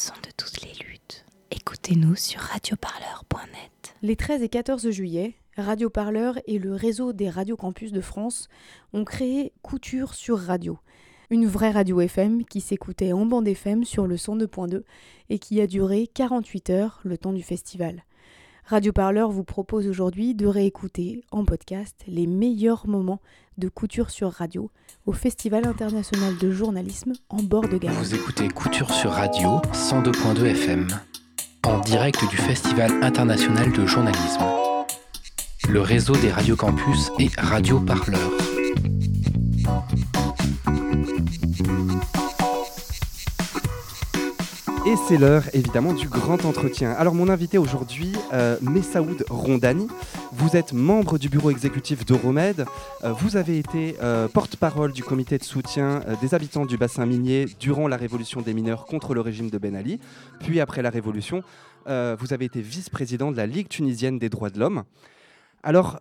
son de toutes les luttes. Écoutez-nous sur radioparleur.net. Les 13 et 14 juillet, Radio Parleur et le réseau des radios campus de France ont créé Couture sur Radio, une vraie radio FM qui s'écoutait en bande FM sur le 102.2 et qui a duré 48 heures le temps du festival. Radio Parleur vous propose aujourd'hui de réécouter en podcast les meilleurs moments de Couture sur Radio au Festival international de journalisme en bord de gamme. Vous écoutez Couture sur Radio 102.2 FM en direct du Festival international de journalisme. Le réseau des radios campus et Radio Parleur. Et c'est l'heure évidemment du grand entretien. Alors mon invité aujourd'hui, euh, Messaoud Rondani, vous êtes membre du bureau exécutif d'Euromed, euh, vous avez été euh, porte-parole du comité de soutien euh, des habitants du bassin minier durant la révolution des mineurs contre le régime de Ben Ali, puis après la révolution, vous avez été vice-président de la Ligue tunisienne des droits de l'homme. Alors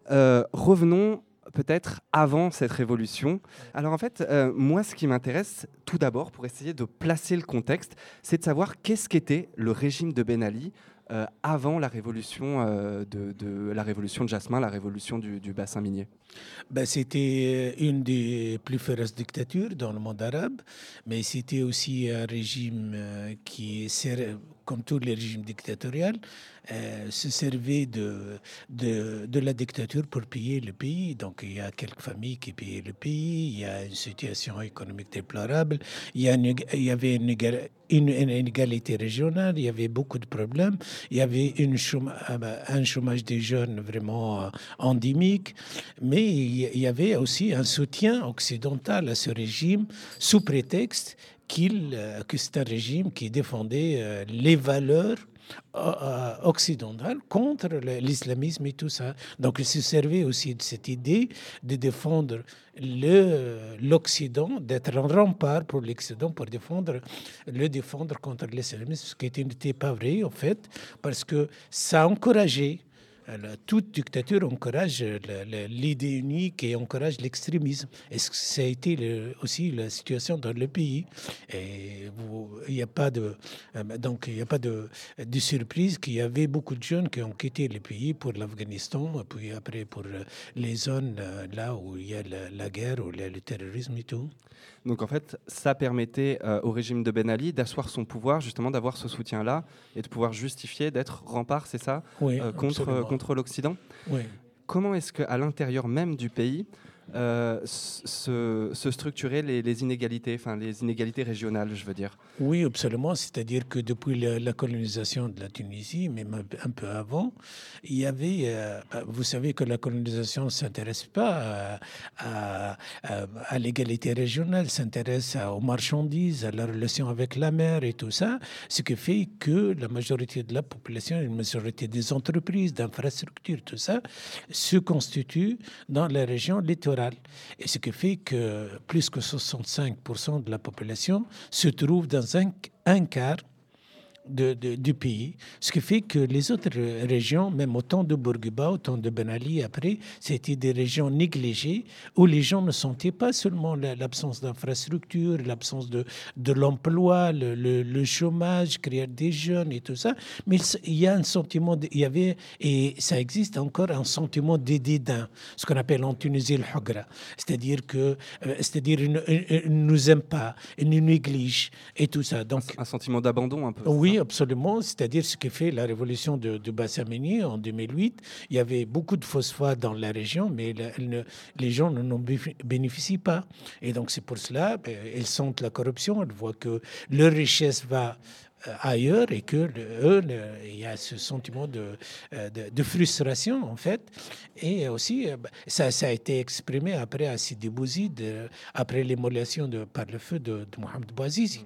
revenons peut-être avant cette révolution. Alors en fait, euh, moi, ce qui m'intéresse tout d'abord, pour essayer de placer le contexte, c'est de savoir qu'est-ce qu'était le régime de Ben Ali euh, avant la révolution, euh, de, la révolution de Jasmin, la révolution du bassin minier. Ben, c'était euh, une des plus féroces dictatures dans le monde arabe, mais c'était aussi un régime euh, qui, comme tous les régimes dictatoriaux, euh, se servait de, de, la dictature pour payer le pays. Donc il y a quelques familles qui payaient le pays, il y a une situation économique déplorable, il y, a une- il y avait une, une- inégalité régionale, il y avait beaucoup de problèmes, il y avait une un chômage des jeunes vraiment endémique, mais il y- avait aussi un soutien occidental à ce régime sous prétexte qu'il, euh, que c'est un régime qui défendait euh, les valeurs euh, occidentales contre l'islamisme et tout ça. Donc il se servait aussi de cette idée de défendre l'Occident, d'être un rempart pour l'Occident, pour défendre, le défendre contre l'islamisme, ce qui n'était pas vrai en fait, parce que ça encourageait alors, toute dictature encourage le- l'idée unique et encourage l'extrémisme. Et ça a été aussi la situation dans le pays? Il n'y a pas de euh, donc il a pas de, surprise qu'il y avait beaucoup de jeunes qui ont quitté le pays pour l'Afghanistan, puis après pour euh, les zones euh, là où il y a la, la guerre ou le terrorisme et tout. Donc en fait, ça permettait euh, au régime de Ben Ali d'asseoir son pouvoir, justement d'avoir ce soutien-là et de pouvoir justifier d'être rempart, c'est ça, Oui, euh, contre, absolument. contre l'Occident? Oui. Comment est-ce qu'à l'intérieur même du pays euh, se, structuraient les, inégalités, enfin les inégalités régionales, je veux dire Oui, absolument. C'est-à-dire que depuis la, colonisation de la Tunisie, même un, peu- avant, il y avait, euh, euh, vous savez que la colonisation ne s'intéresse pas à, l'égalité régionale, s'intéresse aux marchandises, à la relation avec la mer et tout ça, ce qui fait que la majorité de la population, une majorité des entreprises, d'infrastructures, tout ça, se constitue dans la région littorale. Et ce qui fait que plus que 65% de la population se trouve dans un, un quart de- de- du pays, ce qui fait que les autres régions, même au temps de Bourguiba, au temps de Ben Ali, après, c'était des régions négligées où les gens ne sentaient pas seulement la- l'absence d'infrastructures, l'absence de, de l'emploi, le, le- le chômage, créer des jeunes et tout ça, mais il y a un sentiment, il y avait, et ça existe encore, un sentiment de dédain, ce qu'on appelle en Tunisie le hugra, c'est-à-dire que, euh, c'est-à-dire ils ne nous aiment pas, ils nous négligent et tout ça. Donc, Un sentiment d'abandon un peu. c'est absolument. C'est-à-dire ce qui fait la révolution de, de en 2008. Il y avait beaucoup de phosphate dans la région, mais les gens n'en bénéficient pas. Et donc c'est pour cela, ben, ils sentent la corruption, ils voient que leur richesse va ailleurs et que eux, il y a ce sentiment de, euh, de, de frustration en fait. Et aussi, euh, ben, ça, ça a été exprimé après à Sidi euh, après l'émolation par le feu de, Mohamed Bouazizi.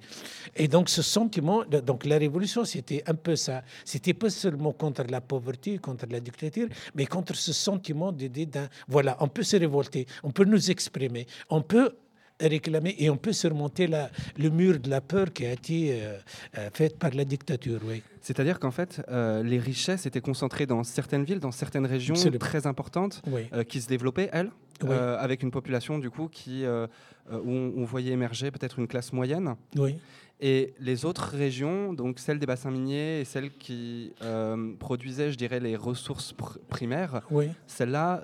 Et donc ce sentiment, donc la révolution, c'était un peu ça. C'était pas seulement contre la pauvreté, contre la dictature, mais contre ce sentiment de dédain. Voilà, on peut se révolter, on peut nous exprimer, on peut réclamer et on peut surmonter la, le mur de la peur qui a été euh, euh, fait par la dictature. Oui. C'est-à-dire qu'en fait, euh, les richesses étaient concentrées dans certaines villes, dans certaines régions Absolument. très importantes, Oui. euh, qui se développaient, elles, Oui. avec une population du coup qui, où on, on voyait émerger peut-être une classe moyenne. Oui. Et les autres régions, donc celles des bassins miniers et celles qui euh, produisaient, je dirais, les ressources primaires, oui. celles-là,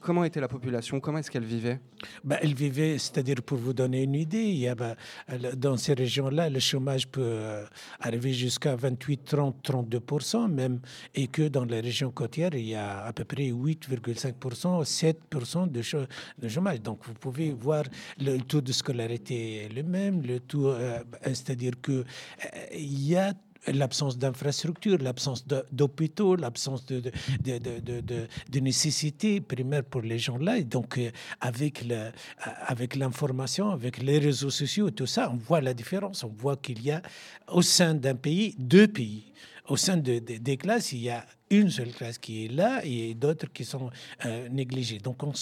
comment était la population? Comment est-ce qu'elle vivait? Bah, Elle vivait, c'est-à-dire pour vous donner une idée, il y a, bah, dans ces régions-là, le chômage peut euh, arriver jusqu'à 28, 30, 32% même, et que dans les régions côtières, il y a à peu près 8,5 7 de, de chômage. Donc vous pouvez voir le taux de scolarité le même, le taux euh, c'est-à-dire qu'il euh, y a l'absence d'infrastructures, l'absence d'hôpitaux, l'absence de, de, de, de, nécessités primaires pour les gens-là. Et donc, euh, avec, le, avec l'information, avec les réseaux sociaux, tout ça, on voit la différence. On voit qu'il y a au sein d'un pays deux pays. Au sein des classes, il y a une seule classe qui est là et d'autres qui sont euh, négligées. Donc en,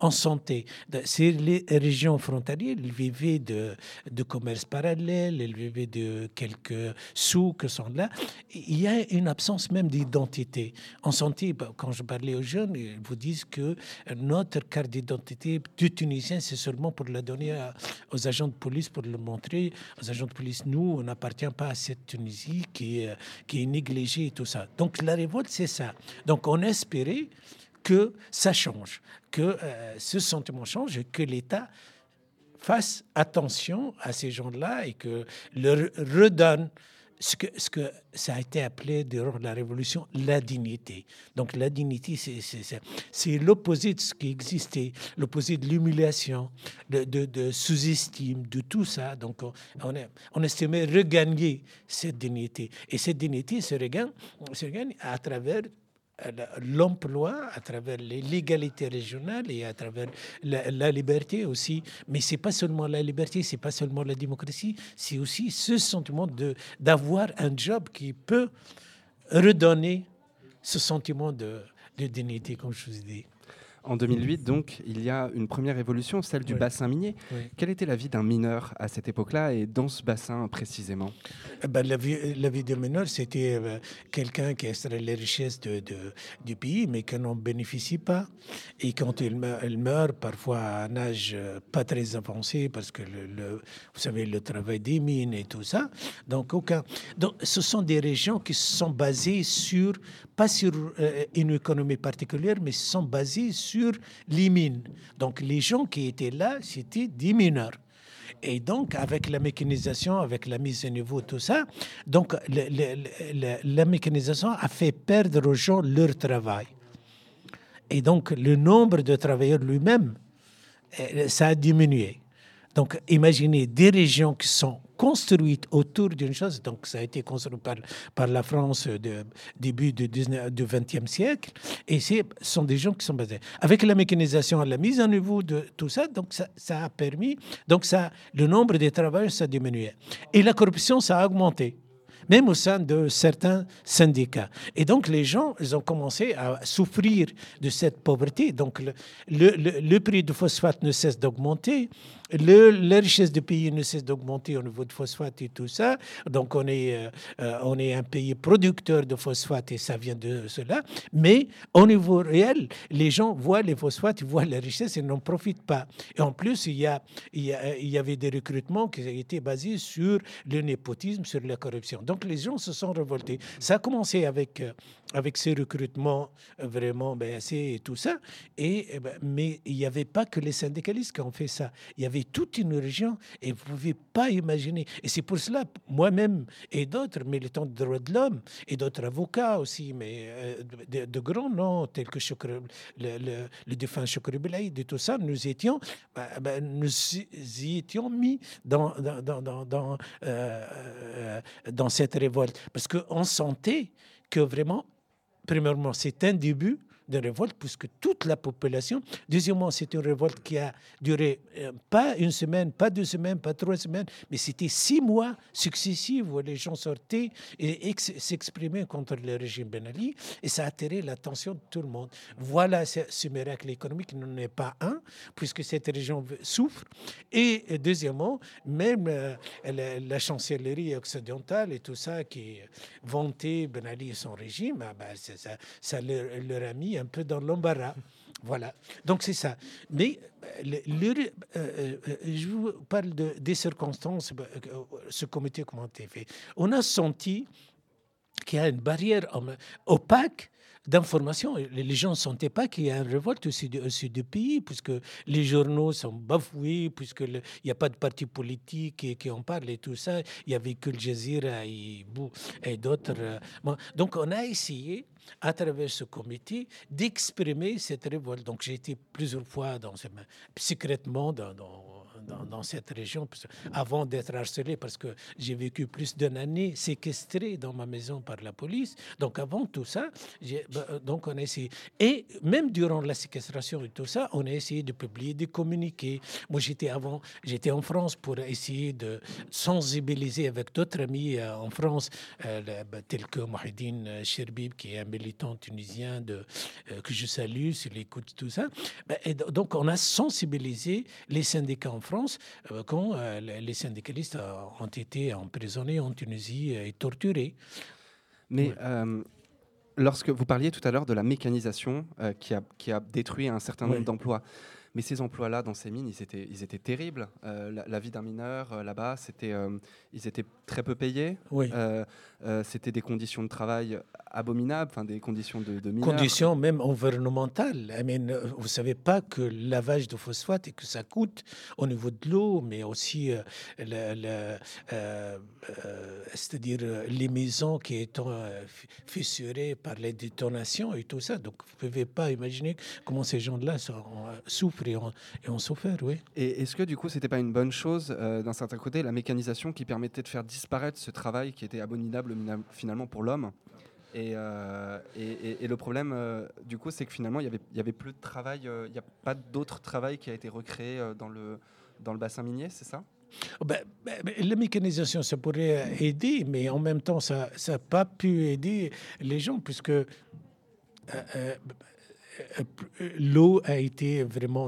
en santé, c'est les régions frontalières, elles vivaient de, de commerce parallèle, elles vivaient de quelques sous que sont là. Il y a une absence même d'identité. En santé, bah, quand je parlais aux jeunes, ils vous disent que notre carte d'identité du Tunisien, c'est seulement pour la donner aux agents de police, pour le montrer aux agents de police. Nous, on n'appartient pas à cette Tunisie qui est, qui est négligée et tout ça. Donc la révolte, c'est ça. Donc on espérait que ça change, que euh, ce sentiment change que l'État fasse attention à ces gens-là et que leur redonne ce que, ça a été appelé durant la Révolution la dignité. Donc la dignité, c'est l'opposé de ce qui existait, l'opposé de l'humiliation, de, de, sous-estime, de tout ça. Donc on, on, estimait regagner cette dignité. Et cette dignité se regagne, se regagne à travers l'emploi à travers les légalités régionales et à travers la, liberté aussi. Mais c'est pas seulement la liberté, c'est pas seulement la démocratie, c'est aussi ce sentiment d'avoir un job qui peut redonner ce sentiment de, de dignité, comme je vous dit. En 2008, donc, il y a une première évolution, celle du bassin minier. Quelle était la vie d'un mineur à cette époque-là et dans ce bassin précisément? Eh ben, la, vie, la vie d'un mineur, c'était euh, quelqu'un qui extrait les richesses de, du pays, mais qui n'en bénéficie pas. Et quand il meurt, il meurt, parfois à un âge euh, pas très avancé, parce que, le, vous savez, le travail des mines et tout ça. Donc, aucun... donc, ce sont des régions qui sont basées sur, pas sur euh, une économie particulière, mais sont basées sur sur les mines. Donc les gens qui étaient là, c'était des mineurs. Et donc, avec la mécanisation, avec la mise à niveau, tout ça, donc la mécanisation a fait perdre aux gens leur travail. Et donc, le nombre de travailleurs lui-même, euh, ça a diminué. Donc, imaginez des régions qui sont construite autour d'une chose. Donc, ça a été construit par, la France de, début du, 19, du 20e siècle. Et ce sont des gens qui sont basés. Avec la mécanisation, la mise en niveau de tout ça, donc ça, a permis, donc ça, le nombre de travailleurs, ça a diminué. Et la corruption, ça a augmenté même au sein de certains syndicats. Et donc les gens, ils ont commencé à souffrir de cette pauvreté. Donc le, le prix du phosphate ne cesse d'augmenter, le, la richesse du pays ne cesse d'augmenter au niveau de phosphate et tout ça. Donc, on est, euh, euh, on est un pays producteur de phosphate et ça vient de cela. Mais au niveau réel, les gens voient les phosphates, ils voient la richesse et n'en profitent pas. Et en plus, il y, a, il, y a, il y avait des recrutements qui étaient basés sur le népotisme, sur la corruption. Donc, les gens se sont révoltés. Ça a commencé avec, euh, avec ces recrutements vraiment baissés et tout ça. Et, eh ben, mais il n'y avait pas que les syndicalistes qui ont fait ça. Il y avait toute une région et vous ne pouvez pas imaginer. Et c'est pour cela, moi-même et d'autres militants de droits de l'homme et d'autres avocats aussi, mais euh, de, grands noms tels que le, le, le défunt Chokri et tout ça, nous étions, bah, bah, nous y étions mis dans, dans, dans, dans, euh, euh, dans cette révolte. Parce qu'on sentait que vraiment, premièrement, c'est un début, de révolte, puisque toute la population. Deuxièmement, c'est une révolte qui a duré euh, pas une semaine, pas deux semaines, pas trois semaines, mais c'était six mois successifs où les gens sortaient et s'exprimaient contre le régime Ben Ali, et ça a attiré l'attention de tout le monde. Voilà ce, miracle économique n'en est pas un, puisque cette région souffre. Et deuxièmement, même euh, la, chancellerie occidentale et tout ça qui vantait Ben Ali et son régime, ah ben, ça, leur a mis un peu dans l'embarras. Voilà. Donc c'est ça. Mais je vous parle de, des circonstances, ce comité comment fait. On a senti qu'il y a une barrière opaque d'information. Les gens ne sentaient pas qu'il y a une révolte au sud, du pays, puisque les journaux sont bafoués, puisqu'il n'y a pas de parti politique qui, qui, en parle et tout ça. Il n'y avait que le Jazeera et, d'autres. Euh, donc on a essayé à travers ce comité, d'exprimer cette révolte. Donc j'ai été plusieurs fois dans, secrètement dans, dans dans, cette région, avant d'être harcelé, parce que j'ai vécu plus d'une année séquestré dans ma maison par la police. Donc avant tout ça, bah, euh, donc on a essayé. Et même durant la séquestration et tout ça, on a essayé de publier des communiqués. Moi, j'étais avant, j'étais en France pour essayer de sensibiliser avec d'autres amis euh, en France, euh, bah, tels que Mohidine Cherbib, qui est un militant tunisien de, que je salue, sur l'écoute, tout ça. Et donc, on a sensibilisé les syndicats en France euh, quand euh, les syndicalistes ont été emprisonnés en Tunisie et torturés. Mais lorsque vous parliez tout à l'heure de la mécanisation qui, a, qui, a, détruit un certain nombre d'emplois, mais ces emplois-là dans ces mines, ils étaient, ils étaient terribles. la, vie d'un mineur là-bas, c'était, ils étaient très peu payés. Oui. c'était des conditions de travail abominables, enfin des conditions de, de Conditions même environnementales. I mean, euh, vous savez pas que le lavage de phosphate et que ça coûte au niveau de l'eau, mais aussi euh, euh, c'est-à-dire les maisons qui étant fissurées par les détonations et tout ça. Donc vous pouvez pas imaginer comment ces gens-là souffrent et ont, et ont, souffert, oui. Et est-ce que du coup c'était pas une bonne chose d'un certain côté la mécanisation qui permettait de faire disparaître ce travail qui était abominable finalement pour l'homme? Euh, et, et, le problème, euh, du coup, c'est que finalement, il n'y avait, y avait plus de travail, euh, il n'y a pas d'autre travail qui a été recréé dans, le, dans le bassin minier, c'est ça? Ben, ben, ben, la mécanisation, ça pourrait aider, mais en même temps, ça n'a pas pu aider les gens, puisque l'eau a été vraiment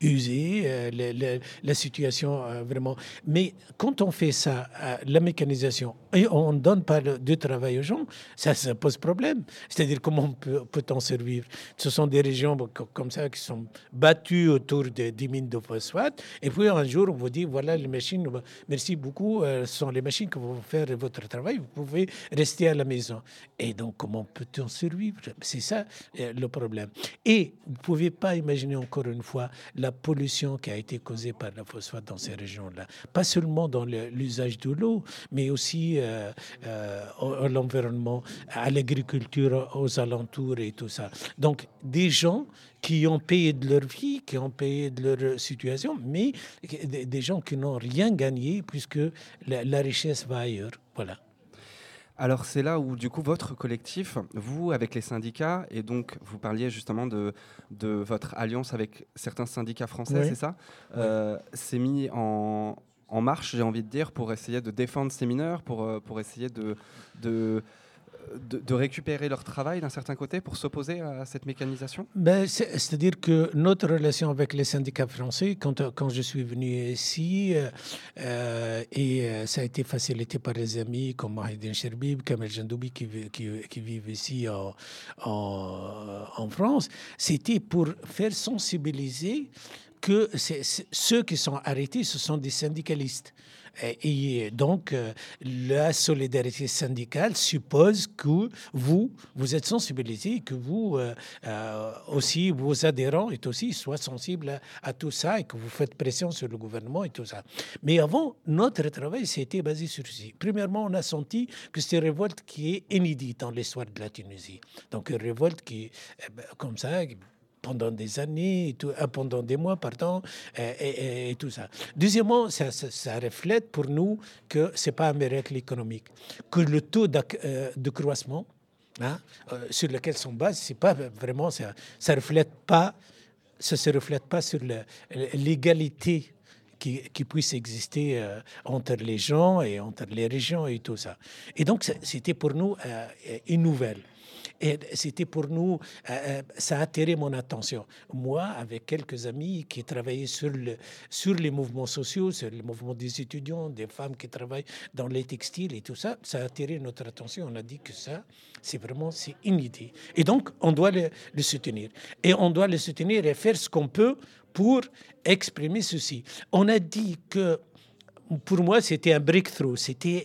usée, euh, la, situation euh, vraiment. Mais quand on fait ça, euh, la mécanisation, et on ne donne pas de travail aux gens, ça, pose problème. C'est-à-dire comment peut-on survivre? Ce sont des régions comme ça qui sont battues autour de, des mines de phosphate, et puis un jour on vous dit, voilà les machines, merci beaucoup, ce sont les machines qui vont faire votre travail, vous pouvez rester à la maison. Et donc comment peut-on survivre? C'est ça le problème. Et vous ne pouvez pas imaginer encore une fois la pollution qui a été causée par la phosphate dans ces régions-là. Pas seulement dans l'usage de l'eau, mais aussi euh, euh, à l'environnement, à l'agriculture, aux alentours et tout ça. Donc, des gens qui ont payé de leur vie, qui ont payé de leur situation, mais des gens qui n'ont rien gagné puisque la, la richesse va ailleurs. Voilà. Alors c'est là où du coup votre collectif, vous avec les syndicats, et donc vous parliez justement de, de votre alliance avec certains syndicats français, c'est ça? Euh, C'est mis en, en marche, j'ai envie de dire, pour essayer de défendre ces mineurs, pour, euh, pour essayer de, de de, récupérer leur travail d'un certain côté pour s'opposer à cette mécanisation? Ben, C'est-à-dire que notre relation avec les syndicats français, quand, quand je suis venu ici, euh, euh, et euh, ça a été facilité par des amis comme Mahidine Sherbib, Kamel Jandoubi qui, qui, vivent ici en, en France, c'était pour faire sensibiliser que ceux qui sont arrêtés, ce sont des syndicalistes. Et donc, euh, la solidarité syndicale suppose que vous, vous êtes sensibilisés, que vous euh, euh, aussi, vos adhérents et aussi soient sensibles à, tout ça et que vous faites pression sur le gouvernement et tout ça. Mais avant, notre travail s'était basé sur ceci. Premièrement, on a senti que c'est une révolte qui est inédite dans l'histoire de la Tunisie. Donc, une révolte qui, eh ben, comme ça, pendant des années, tout, euh, pendant des mois, pardon, et, et, tout ça. Deuxièmement, ça, ça, reflète pour nous que ce n'est pas un miracle économique, que le taux euh, de croissance hein, euh, sur lequel sont base, c'est pas vraiment, ça ne reflète pas, ça se reflète pas sur l'égalité qui, puisse exister entre les gens et entre les régions et tout ça. Et donc, c'était pour nous une nouvelle. Et c'était pour nous, ça a attiré mon attention. Moi, avec quelques amis qui travaillaient sur, le, sur les mouvements sociaux, sur le mouvement des étudiants, des femmes qui travaillent dans les textiles et tout ça, ça a attiré notre attention. On a dit que ça, c'est vraiment c'est une idée. Et donc, on doit le soutenir. Et on doit le soutenir et faire ce qu'on peut pour exprimer ceci. On a dit que pour moi, c'était un breakthrough, c'était,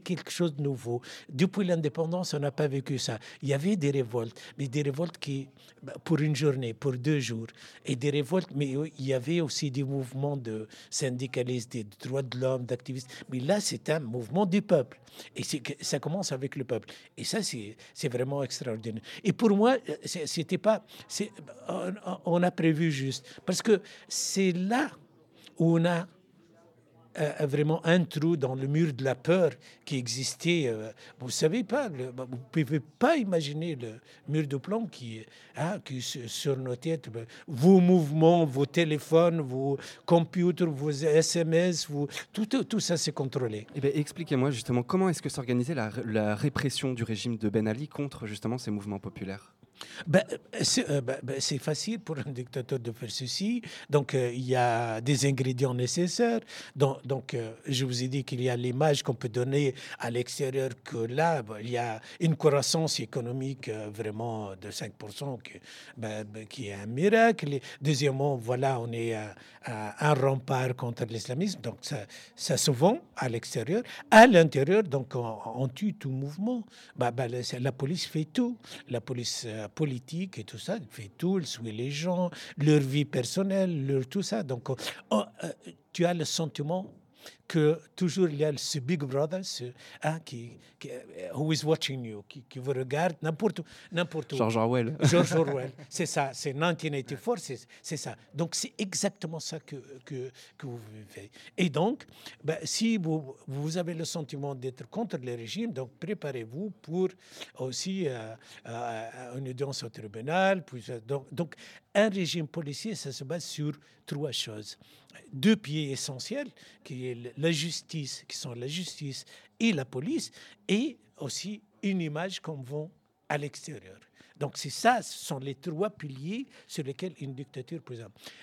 quelque chose de nouveau. Depuis l'indépendance, on n'a pas vécu ça. Il y avait des révoltes, mais des révoltes qui, bah, pour une journée, pour deux jours, et des révoltes, mais il y avait aussi des mouvements de syndicalistes, des droits de l'homme, d'activistes. Mais là, c'est un mouvement du peuple. Et ça commence avec le peuple. Et ça, c'est, vraiment extraordinaire. Et pour moi, c'était pas. On a prévu juste. Parce que c'est là où on a vraiment un trou dans le mur de la peur qui existait. Euh, vous savez pas, bah, vous pouvez pas imaginer le mur de plomb qui, hein, qui sur nos têtes, bah, vos mouvements, vos téléphones, vos computers, vos SMS, tout, ça c'est contrôlé. Eh ben, expliquez-moi justement comment est-ce que s'organisait la répression du régime de Ben Ali contre justement ces mouvements populaires? Ben, euh, ben, ben, c'est facile pour un dictateur de faire ceci. Donc, euh, il y a des ingrédients nécessaires. Donc, euh, je vous ai dit qu'il y a l'image qu'on peut donner à l'extérieur que là, il y a une croissance économique vraiment de 5%, qui, qui est un miracle. deuxièmement, voilà, on est à, un rempart contre l'islamisme. Donc, ça, ça se vend à l'extérieur. À l'intérieur, donc, on, tue tout mouvement. la police fait tout. La police politique et tout ça, fait tout, il suit les gens, leur vie personnelle, leur tout ça. Donc, oh, euh, tu as le sentiment que toujours il y a ce Big Brother ce, hein, qui, qui, euh, who is watching you, qui, qui vous regarde n'importe où. N'importe George Orwell. George Orwell, c'est ça, c'est 1984, c'est ça. Donc c'est exactement ça que, que, que, vous vivez. Et donc, ben, si vous, vous avez le sentiment d'être contre le régime, donc préparez-vous pour aussi euh, euh, une audience au tribunal. Puis, donc, donc un régime policier, ça se base sur trois choses. Deux pieds essentiels, qui est la justice, qui sont la justice et la police, et aussi une image qu'on vend à l'extérieur. Donc c'est ça, ce sont les trois piliers sur lesquels une dictature peut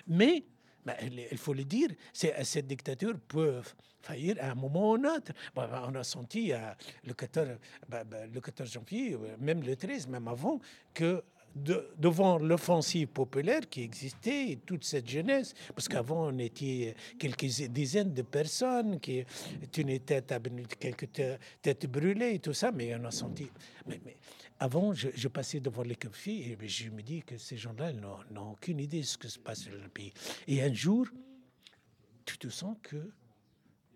Mais ben, il faut le dire, cette dictature peut faillir à un moment ou un autre. on a senti euh, le, 14, ben, ben, le 14 janvier, euh, même le 13, même avant, que devant l'offensive populaire qui existait, toute cette jeunesse, parce qu'avant on était quelques dizaines de personnes qui tête à quelques têtes brûlées et tout ça, mais on a senti. Mais, avant, je, passais devant les cafés et je me dis que ces gens-là n'ont aucune idée de ce qui se passe dans le pays. Et un jour, tu te sens que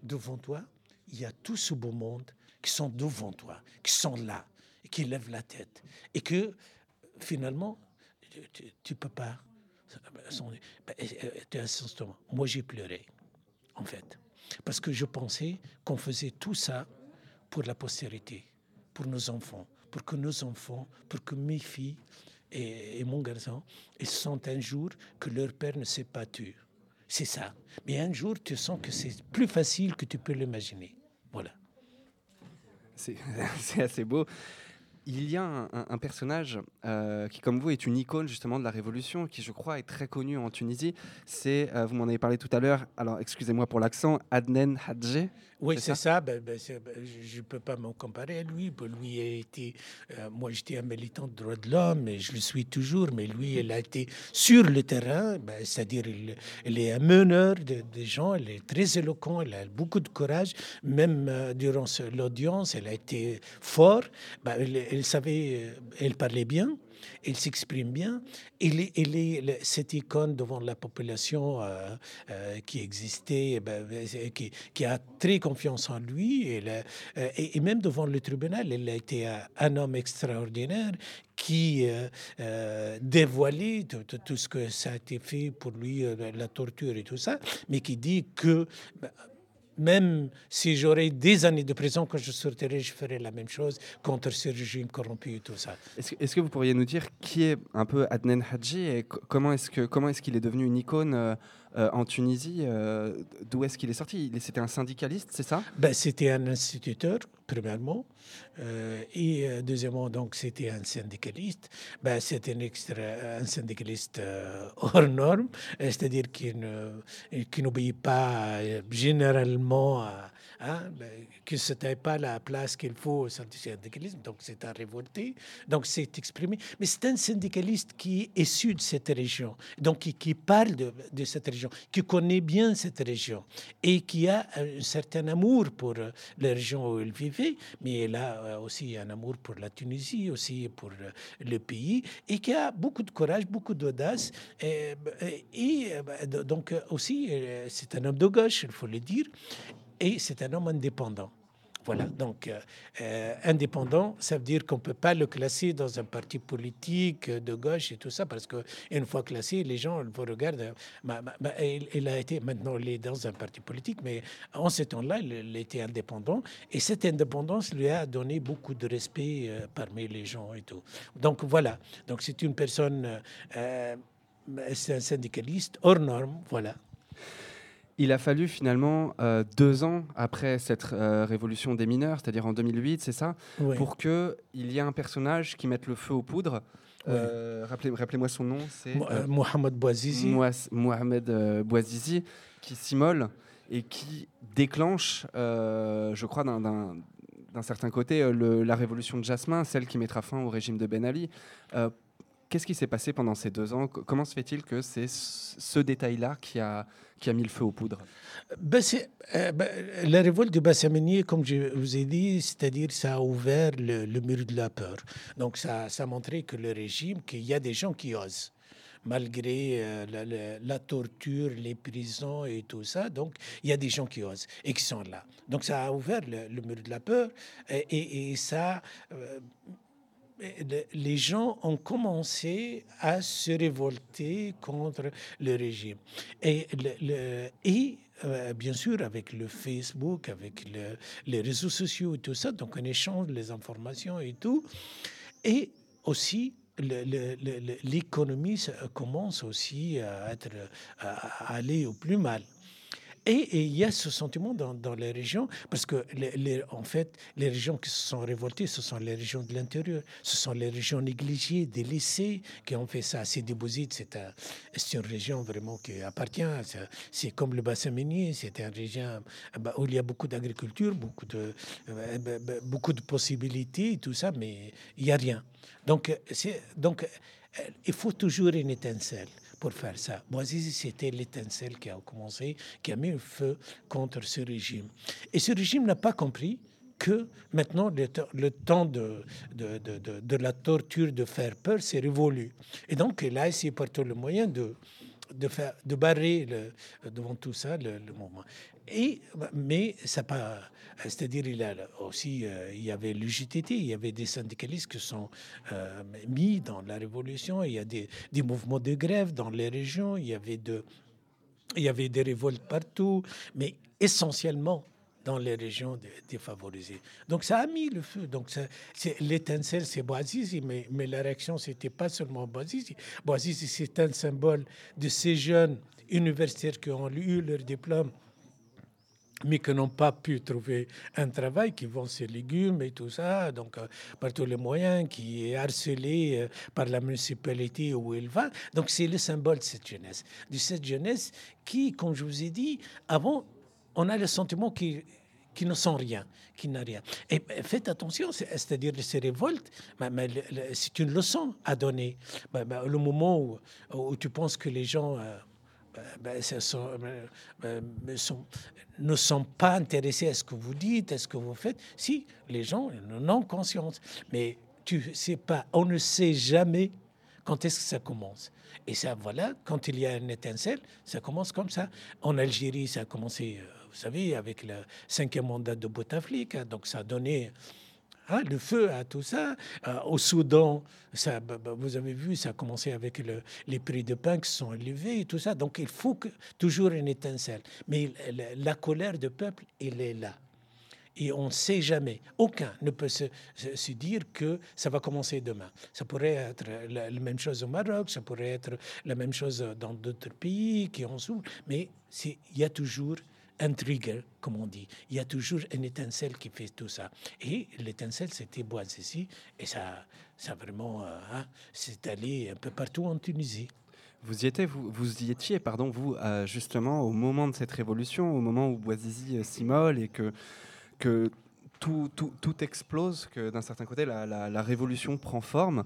devant toi, il y a tout ce beau monde qui sont devant toi, qui sont là, et qui lèvent la tête, et que finalement, tu ne peux pas. Ben, tu Moi, j'ai pleuré, en fait. Parce que je pensais qu'on faisait tout ça pour la postérité, pour nos enfants, pour que nos enfants, pour que mes filles et, mon garçon, ils sentent un jour que leur père ne s'est pas tué. C'est ça. Mais un jour, tu sens que c'est plus facile que tu peux l'imaginer. Voilà. C'est assez beau il y a un, personnage euh, qui, comme vous, est une icône justement de la Révolution, qui, je crois, est très connu en Tunisie. C'est, euh, vous m'en avez parlé tout à l'heure, alors excusez-moi pour l'accent, Adnen Hadje. Oui, c'est ça? Ben, ben, ben, je ne peux pas me comparer à lui. Lui a été, euh, moi, j'étais un militant de droits de l'homme, et je le suis toujours, mais lui, il a été sur le terrain, c'est-à-dire il, est un meneur des de gens, il est très éloquent, il a beaucoup de courage, même durant l'audience, il a été fort. il, elle savait, elle parlait bien, elle s'exprime bien. Elle est, cette icône devant la population euh, euh, qui existait, eh ben, qui, a très confiance en lui. Euh, et, même devant le tribunal, elle a été un, homme extraordinaire qui dévoilait tout, tout, ce que ça a été fait pour lui, la torture et tout ça, mais qui dit que ben, même si j'aurais des années de prison, quand je sortirais, je ferais la même chose contre ce régime corrompu et tout ça. Est-ce que, vous pourriez nous dire qui est un peu Adnan Hadji et comment est-ce qu'il est, est devenu une icône euh, en Tunisie. D'où est-ce qu'il est sorti? C'était un syndicaliste, c'est ça? Ben, C'était un instituteur, premièrement. et deuxièmement, donc, c'était un syndicaliste. Ben, c'était un syndicaliste hors norme, c'est-à-dire qui n'obéit pas généralement à Hein, ben, que ce n'était pas la place qu'il faut au syndicalisme, donc c'est un révolté, donc c'est exprimé. Mais c'est un syndicaliste qui est issu de cette région, donc qui, parle de, cette région, qui connaît bien cette région et qui a un certain amour pour euh, la région où il vivait, mais il a euh, aussi un amour pour la Tunisie, aussi pour euh, le pays, et qui a beaucoup de courage, beaucoup d'audace. Et, donc aussi, c'est un homme de gauche, il faut le dire et c'est un homme indépendant. Voilà, donc euh, euh, indépendant, ça veut dire qu'on ne peut pas le classer dans un parti politique de gauche et tout ça, parce qu'une fois classé, les gens vous regardent. Il, a été, maintenant, il est dans un parti politique, mais en ce temps-là, il, était indépendant, et cette indépendance lui a donné beaucoup de respect euh, parmi les gens et tout. Donc voilà, donc c'est une personne, c'est un syndicaliste hors norme, voilà. Il a fallu finalement euh, deux ans après cette euh, révolution des mineurs, c'est-à-dire en 2008, c'est ça, pour qu'il y ait un personnage qui mette le feu aux poudres. Euh, rappelez-moi son nom, c'est Mohamed Bouazizi. Mohamed Bouazizi, qui s'immole et qui déclenche, je crois, d'un certain côté, la révolution de Jasmin, celle qui mettra fin au régime de Ben Ali. Qu'est-ce qui s'est passé pendant ces deux ans Comment se fait-il que c'est ce détail-là qui a, qui a mis le feu aux poudres? Ben euh, ben, La révolte de Bassamenier, comme je vous ai dit, c'est-à-dire ça a ouvert le, mur de la peur. Donc ça, ça a montré que le régime, qu'il y a des gens qui osent malgré euh, la, torture, les prisons et tout ça. Donc, il y a des gens qui osent et qui sont là. Donc, ça a ouvert le, mur de la peur et, et, ça, euh, les gens ont commencé à se révolter contre le régime. Et, euh, bien sûr, avec le Facebook, avec les réseaux sociaux et tout ça, donc on échange les informations et tout. Et aussi, l'économie commence aussi à aller au plus mal. Et, il y a ce sentiment dans, les régions, parce que, les, en fait, les régions qui se sont révoltées, ce sont les régions de l'intérieur, ce sont les régions négligées, délaissées, qui ont fait ça. C'est Bouzides, c'est une région vraiment qui appartient, c'est comme le bassin minier, c'est une région bah, où il y a beaucoup d'agriculture, beaucoup de, euh, bah, bah, beaucoup de possibilités, tout ça, mais il n'y a rien. Donc, il faut toujours une étincelle pour faire ça. Bouazizi, c'était l'étincelle qui a commencé, qui a mis le feu contre ce régime. Et ce régime n'a pas compris que maintenant le, temps de, de, de, de, la torture, de faire peur, c'est révolu. Et donc il a essayé par tous les de, de, faire, de barrer devant tout ça le, le mouvement. Mais ça pas, c'est-à-dire il aussi, euh, il y avait l'UJTT, il y avait des syndicalistes qui sont euh, mis dans la révolution, il y a des, mouvements de grève dans les régions, il y avait de, il y avait des révoltes partout, mais essentiellement dans les régions défavorisées. Donc ça a mis le feu. Donc l'étincelle, c'est Boazizi, mais, mais la réaction, c'était pas seulement Boazizi. Boazizi, c'est un symbole de ces jeunes universitaires qui ont eu leur diplôme mais qui n'ont pas pu trouver un travail, qui vendent ses légumes et tout ça, donc euh, par tous les moyens, qui est harcelé euh, par la municipalité où il va. Donc c'est le symbole de cette jeunesse, de cette jeunesse qui, comme je vous ai dit, avant, on a le sentiment qui qui ne sont rien, qui n'a rien. Et faites attention, c'est-à-dire ces révoltes, c'est une leçon à donner. Le moment où, où, tu penses que les gens euh, ben, ben, ben, ne sont pas intéressés à ce que vous dites, à ce que vous faites. Si, les gens en ont conscience. Mais tu sais pas, on ne sait jamais quand est-ce que ça commence. Et ça, voilà, quand il y a une étincelle, ça commence comme ça. En Algérie, ça a commencé, euh, vous savez, avec le cinquième mandat de Bouteflika. Donc ça a donné Hein, le feu à tout ça. Euh, au Soudan, ça, bah, bah, vous avez vu, ça a commencé avec les prix de pain qui sont élevés et tout ça. Donc il faut que, toujours une étincelle. Mais la, colère du peuple, elle est là. Et on ne sait jamais. Aucun ne peut se, dire que ça va commencer demain. Ça pourrait être la, même chose au Maroc, ça pourrait être la même chose dans d'autres pays qui en souffrent. Mais il y a toujours un trigger, comme on dit. Il y a toujours une étincelle qui fait tout ça. Et l'étincelle, c'était ici Et ça, ça vraiment, euh, hein, c'est allé un peu partout en Tunisie. Vous y étiez, vous, vous y étiez, pardon, vous, euh, justement, au moment de cette révolution, au moment où Bouazizi euh, s'immole et que, que tout, tout, tout, explose, que d'un certain côté, la, la, révolution prend forme.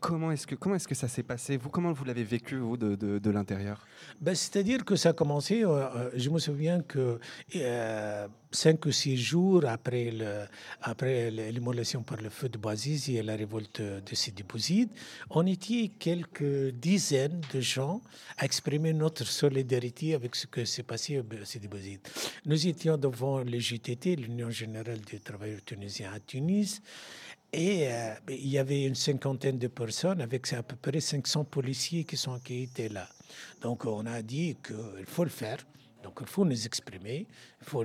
Comment est-ce que, comment est que ça s'est passé? Vous, Comment vous l'avez vécu, vous, de, de, de l'intérieur? Ben, C'est-à-dire que ça a commencé, euh, euh, je me souviens que euh, cinq ou six jours après, le, après l'immolation par le feu de Bouazizi et la révolte de Sidi Bouzid, on était quelques dizaines de gens à exprimer notre solidarité avec ce que s'est passé à Sidi Bouzid. Nous étions devant le JTT, l'Union générale des travailleurs tunisiens à Tunis, et euh, il y avait une cinquantaine de personnes avec à peu près 500 policiers qui, sont, qui étaient là. Donc on a dit qu'il faut le faire. Donc il faut nous exprimer, il faut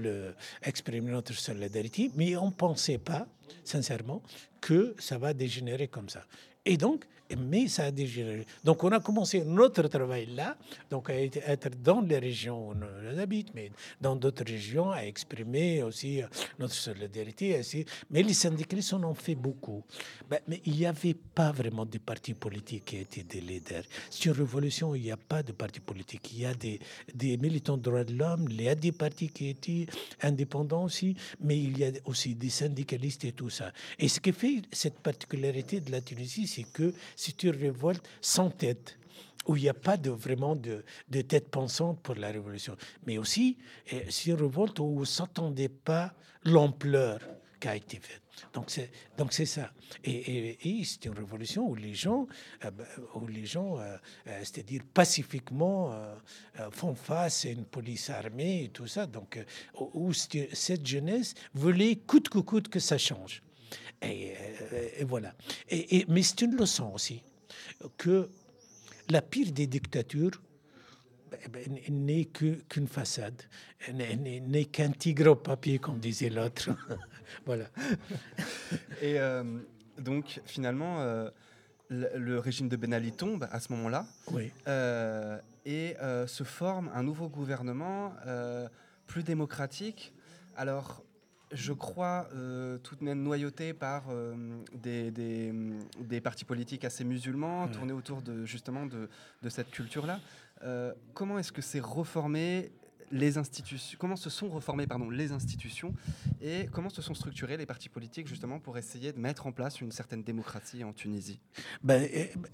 exprimer notre solidarité, mais on ne pensait pas, sincèrement, que ça va dégénérer comme ça. Et donc, mais ça a dégénéré. Donc, on a commencé notre travail là, donc à être dans les régions où on habite, mais dans d'autres régions, à exprimer aussi euh, notre solidarité. Mais les syndicalistes, on en fait beaucoup. Ben, mais il n'y avait pas vraiment de partis politiques qui étaient des leaders. C'est une révolution, il n'y a pas de partis politiques. Il y a des, des militants de droits de l'homme, il y a des partis qui étaient indépendants aussi, mais il y a aussi des syndicalistes et tout ça. Et ce qui fait cette particularité de la Tunisie, c'est que c'est une révolte sans tête où il n'y a pas de, vraiment de, de, tête pensante pour la révolution. Mais aussi, eh, c'est une révolte où on ne s'attendait pas l'ampleur qui a été faite. Donc c'est, ça. Et, c'est une révolution où les gens, euh, bah, gens euh, euh, c'est-à-dire pacifiquement, font face à une police armée et tout ça. Donc où cette jeunesse voulait coûte que coûte que ça change. Et, voilà. Et, mais c'est une leçon aussi que la pire des dictatures eh ben, n'est qu'une façade, n'est qu'un tigre au papier, comme disait l'autre. voilà. Et euh, donc, finalement, euh, le, régime de Ben Ali tombe à ce moment-là. Oui. Euh, et se forme un nouveau gouvernement plus démocratique. Alors, je crois, euh, tout de même par euh, des, des, partis politiques assez musulmans, tournés autour de, justement de, de cette culture-là. Euh, comment est-ce que c'est reformé les institutions, comment se sont reformées pardon, les institutions et comment se sont structurés les partis politiques justement pour essayer de mettre en place une certaine démocratie en Tunisie? Ben, eh, ben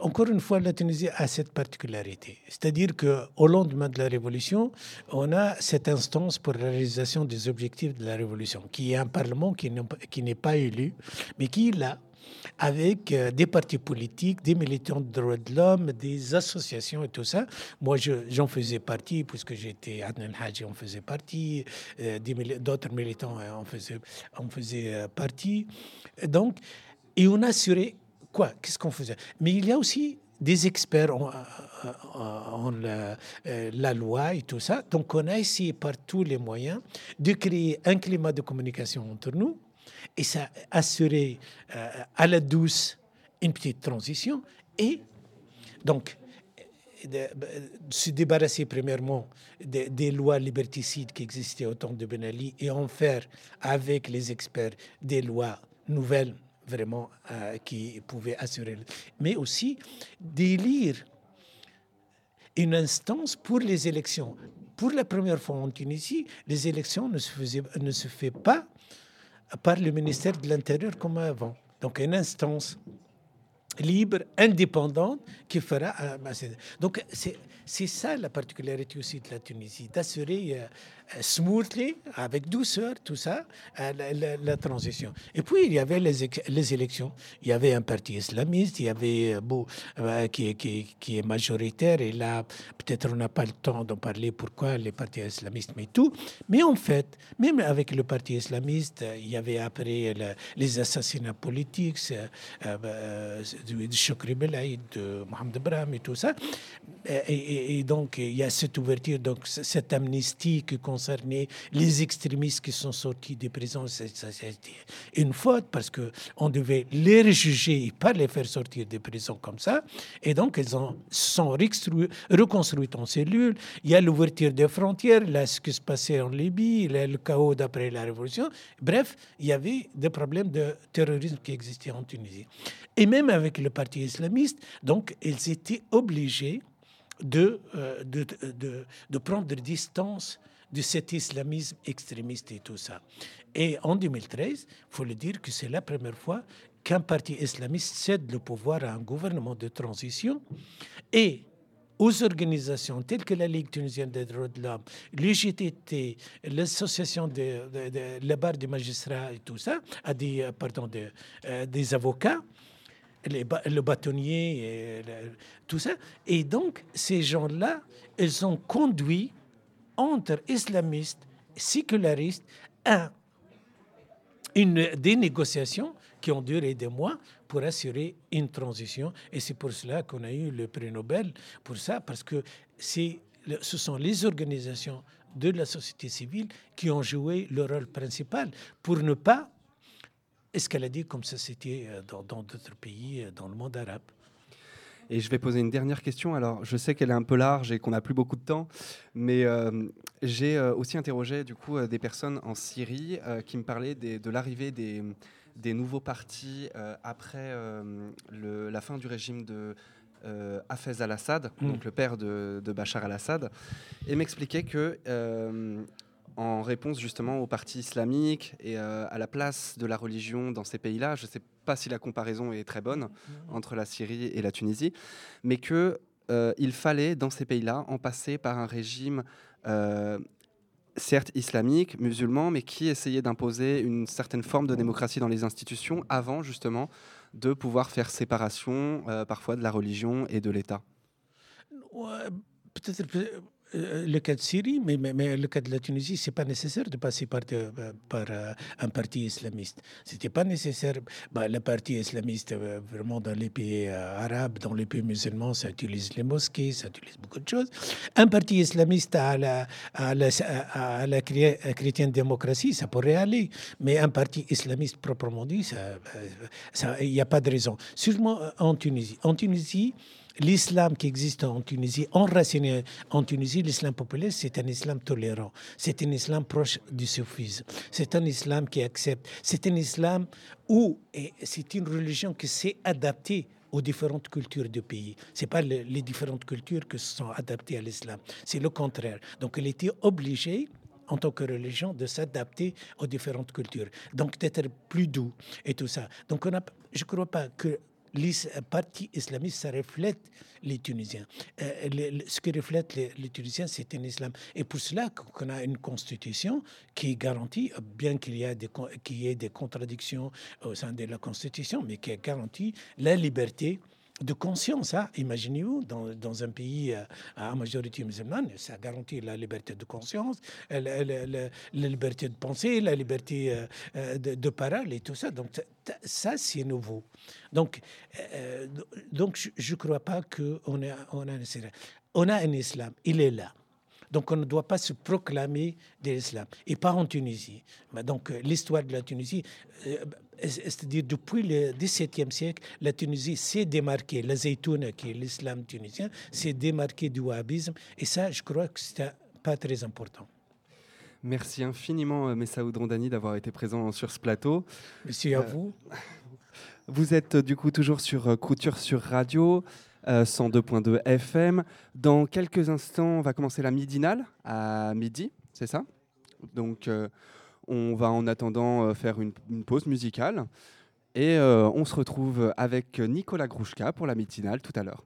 Encore une fois, la Tunisie a cette particularité. C'est-à-dire qu'au lendemain de la Révolution, on a cette instance pour la réalisation des objectifs de la Révolution, qui est un Parlement qui n'est pas élu, mais qui est là avec euh, des partis politiques, des militants de droits de l'homme, des associations et tout ça. Moi, j'en faisais partie, puisque j'étais Adnan Haji, on faisait partie, euh, d'autres militants euh, en faisaient, on faisait partie. Donc, et on assurait quoi? Qu'est-ce qu'on faisait? Mais il y a aussi des experts en, en la, la, loi et tout ça. Donc, on a essayé par tous les moyens de créer un climat de communication entre nous et ça assurait euh, à la douce une petite transition et donc se débarrasser premièrement des, lois liberticides qui existaient au temps de Ben Ali et en faire avec les experts des lois nouvelles vraiment euh, qui pouvaient assurer, mais aussi d'élire une instance pour les élections. Pour la première fois en Tunisie, les élections ne se, faisaient, ne se font pas par le ministère de l'Intérieur comme avant. Donc une instance libre, indépendante, qui fera... Euh, donc c'est ça la particularité aussi de la Tunisie, d'assurer euh, smoothly, avec douceur, tout ça, euh, la, transition. Et puis, il y avait les, les, élections. Il y avait un parti islamiste, il y avait euh, bon, qui, qui, qui, est majoritaire, et là, peut-être on n'a pas le temps d'en parler pourquoi les partis islamistes, mais tout. Mais en fait, même avec le parti islamiste, il y avait après les assassinats politiques de Chokri Belaïd, de Mohamed Brahim et tout ça. Et, et, donc, il y a cette ouverture, donc cette amnistie que concerné les extrémistes qui sont sortis des prisons. C'était une faute parce qu'on devait les juger et pas les faire sortir des prisons comme ça. Et donc, elles ont, sont reconstruites en cellules. Il y a l'ouverture des frontières, là, ce qui se passait en Libye, le chaos d'après la révolution. Bref, il y avait des problèmes de terrorisme qui existaient en Tunisie. Et même avec le parti islamiste, donc, ils étaient obligés de, euh, de, de, de, prendre distance de cet islamisme extrémiste et tout ça. Et en 2013, il faut le dire que c'est la première fois qu'un parti islamiste cède le pouvoir à un gouvernement de transition et aux organisations telles que la Ligue tunisienne des droits de l'homme, l'UGTT, l'association de, la barre des magistrats et tout ça, à des, pardon, euh, des avocats, le bâtonnier, et tout ça. Et donc, ces gens-là, ils ont conduit entre islamistes, sécularistes, à une, des négociations qui ont duré des mois pour assurer une transition. Et c'est pour cela qu'on a eu le prix Nobel, pour ça, parce que ce sont les organisations de la société civile qui ont joué le rôle principal pour ne pas escalader comme ça c'était euh, dans d'autres pays, euh, dans le monde arabe. Et je vais poser une dernière question. Alors, je sais qu'elle est un peu large et qu'on n'a plus beaucoup de temps, mais euh, j'ai aussi interrogé du coup des personnes en Syrie qui me parlaient de l'arrivée des, des, nouveaux partis après le, la fin du régime de Hafez al-Assad, mm. donc le père de, de Bachar al-Assad, et m'expliquaient que en réponse justement au parti islamique et euh, à la place de la religion dans ces pays-là. Je ne sais pas si la comparaison est très bonne entre la Syrie et la Tunisie, mais qu'il euh, fallait dans ces pays-là en passer par un régime euh, certes islamique, musulman, mais qui essayait d'imposer une certaine forme de démocratie dans les institutions avant justement de pouvoir faire séparation parfois de la religion et de l'État. peut-être euh, le cas de Syrie, mais, mais, le cas de la Tunisie, c'est pas nécessaire de passer par, de, par euh, un parti islamiste. C'était pas nécessaire. Bah, le parti islamiste, euh, vraiment dans les pays arabes, dans les pays musulmans, ça utilise les mosquées, ça utilise beaucoup de choses. Un parti islamiste à la, à la, à la chrétienne démocratie, ça pourrait aller. Mais un parti islamiste proprement dit, il n'y a pas de raison. Sûrement en Tunisie. En Tunisie, l'islam qui existe en Tunisie, enraciné en Tunisie, l'islam populaire, c'est un islam tolérant. C'est un islam proche du soufisme. C'est un islam qui accepte. C'est un islam où c'est une religion qui s'est adaptée aux différentes cultures du pays. Ce n'est pas les différentes cultures qui se sont adaptées à l'islam. C'est le contraire. Donc, elle était obligée en tant que religion de s'adapter aux différentes cultures. Donc d'être plus doux et tout ça. Donc on je ne crois pas que le parti islamiste, ça reflète les Tunisiens. Euh, ce qui reflète les, Tunisiens, c'est un islam. Et pour cela qu'on a une constitution qui garantit, bien qu'il y, ait des, y ait des contradictions au sein de la constitution, mais qui garantit la liberté de conscience. Hein. Imaginez-vous, dans, dans, un pays euh, à majorité musulmane, ça garantit la liberté de conscience, la, la, liberté de penser, la liberté euh, euh, de, de, parole et tout ça. Donc ça, c'est nouveau. Donc, donc je ne crois pas qu'on a, on a, on a un islam, il est là. Donc on ne doit pas se proclamer de l'islam. Et pas en Tunisie. Donc l'histoire de la Tunisie, c'est-à-dire depuis le XVIIe siècle, la Tunisie s'est démarquée, la Zaytouna, qui est l'islam tunisien, s'est démarquée du wahhabisme. Et ça, je crois que c'est pas très important. Merci infiniment, euh, Messaoud Rondani, d'avoir été présent sur ce plateau. Merci à euh, vous. Vous êtes euh, du coup toujours sur Couture sur Radio. 102.2 FM. Dans quelques instants, on va commencer la midinale à midi, c'est ça? Donc, on va en attendant euh, faire une, pause musicale. Et euh, on se retrouve avec Nicolas Grouchka pour la matinale tout à l'heure.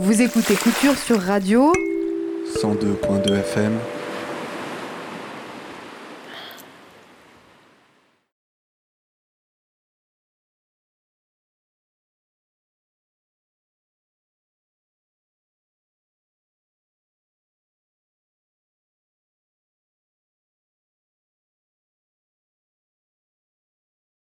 Vous écoutez Couture sur Radio 102.2 FM